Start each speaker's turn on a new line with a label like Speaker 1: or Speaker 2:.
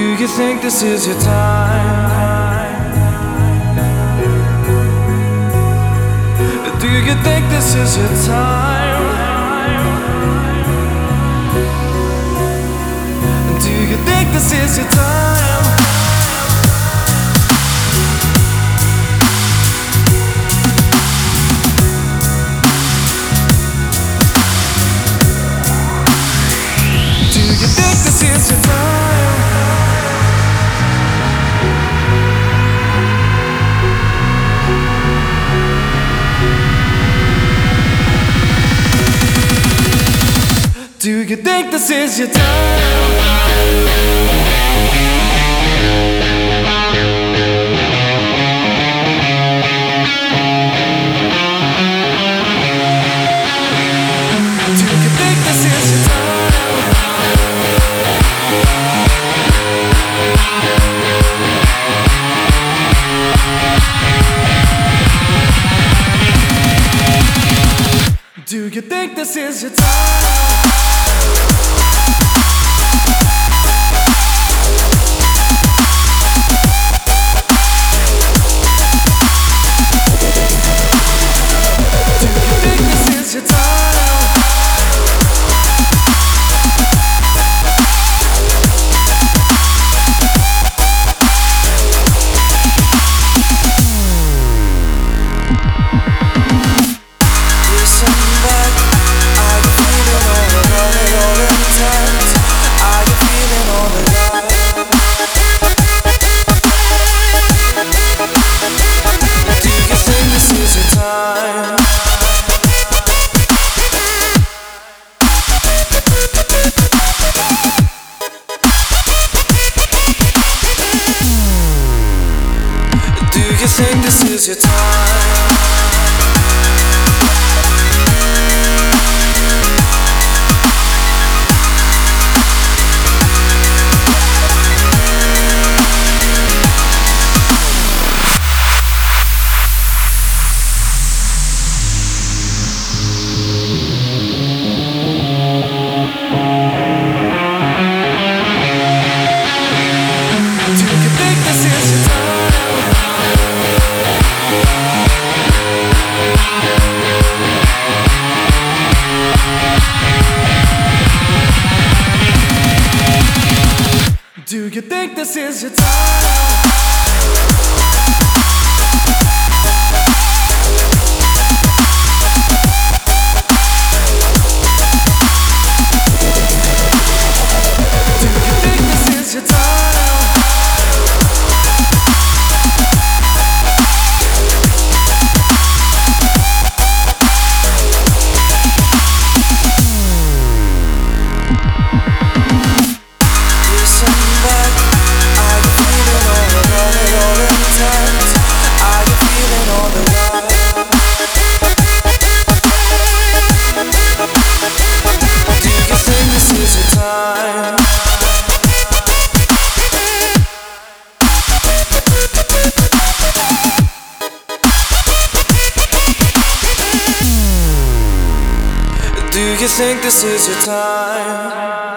Speaker 1: you think this is your time? Do you think this is your time? Do you think this is your time? Do you think this is your time? Do you think this is your time? Do you think this is your time? Do you think this is your time? Do you think this is your time?